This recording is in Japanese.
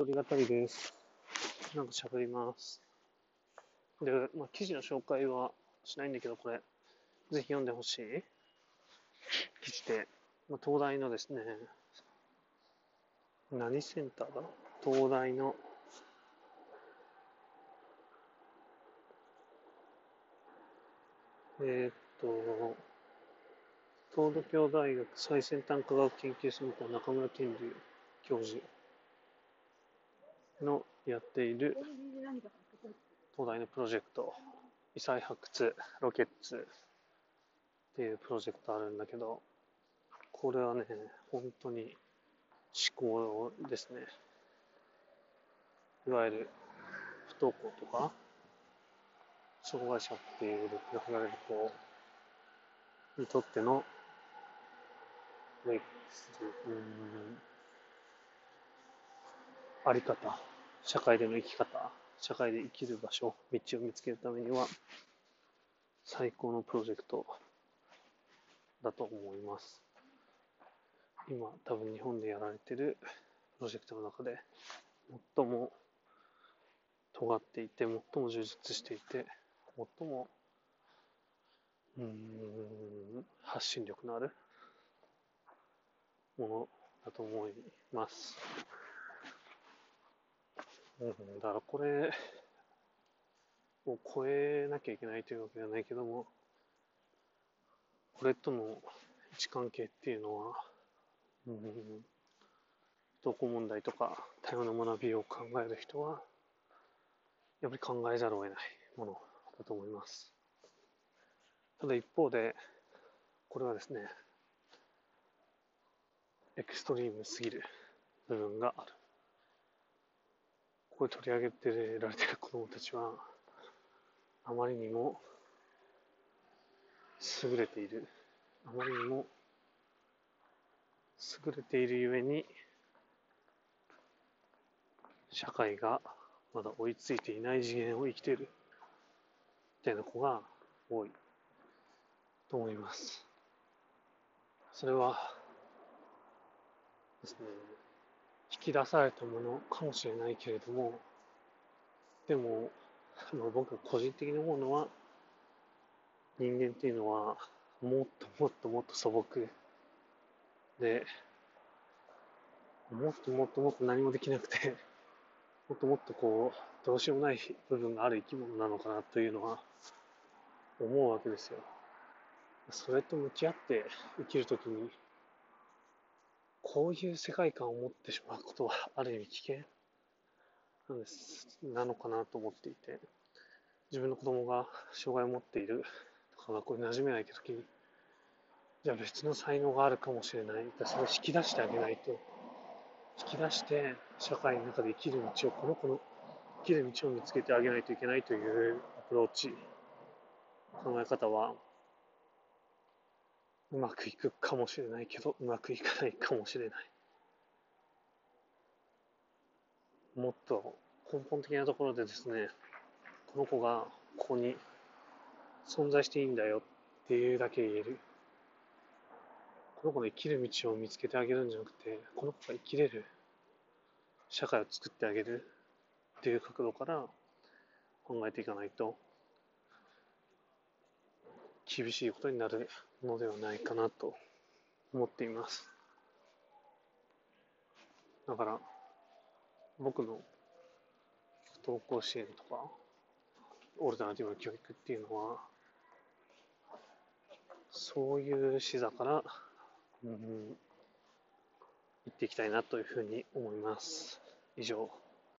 一人語りです。なんか喋ります。で、まあ、記事の紹介はしないんだけど、これ、ぜひ読んでほしい。記事で、まあ、東大のですね、何センターだ？東大の、えーっと、東京大学最先端科学研究センター中村健龍教授。のやっている東大のプロジェクト異彩発掘ロケッツっていうプロジェクトあるんだけどこれはね本当に思考ですね。いわゆる不登校とか障害者っていう力が離れる子にとってのうんあり方。社会での生き方。社会で生きる場所。道を見つけるためには最高のプロジェクト。だと思います。今多分日本でやられてるプロジェクトの中で最も尖っていて最も充実していて最もうん発信力のあるものだと思います。うん、だからこれを超えなきゃいけないというわけではないけども、これとの位置関係っていうのは、うん、不登校問題とか多様な学びを考える人は、やっぱり考えざるを得ないものだと思います。ただ一方で、これはですね、エクストリームすぎる部分がある。これ取り上げてられてる子供たちは、あまりにも優れている。あまりにも優れているゆえに、社会がまだ追いついていない次元を生きている。みたいな子が多いと思います。それはですね、引き出されたものかもしれないけれども、でも、まあ、僕が個人的に思うのは、人間っていうのは、もっともっともっと素朴で、もっともっともっと何もできなくて、もっともっとこう、どうしようもない部分がある生き物なのかなというのは思うわけですよ。それと向き合って生きるときに、こういう世界観を持ってしまうことはある意味危険。なんです。なのかなと思っていて、自分の子供が障害を持っているとか学校に馴染めないときに、じゃあ別の才能があるかもしれない。それを引き出してあげないと、引き出して社会の中で生きる道を、この子の生きる道を見つけてあげないといけないというアプローチ、考え方は、うまくいくかもしれないけど、うまくいかないかもしれない。もっと根本的なところでですね、この子がここに存在していいんだよっていうだけ言える。この子の生きる道を見つけてあげるんじゃなくて、この子が生きれる社会を作ってあげるっていう角度から考えていかないと、厳しいことになるのではないかなと思っています。だから、僕の不登校支援とか、オルタナティブな教育っていうのは、そういう視座から、うん、言っていきたいなというふうに思います。以上。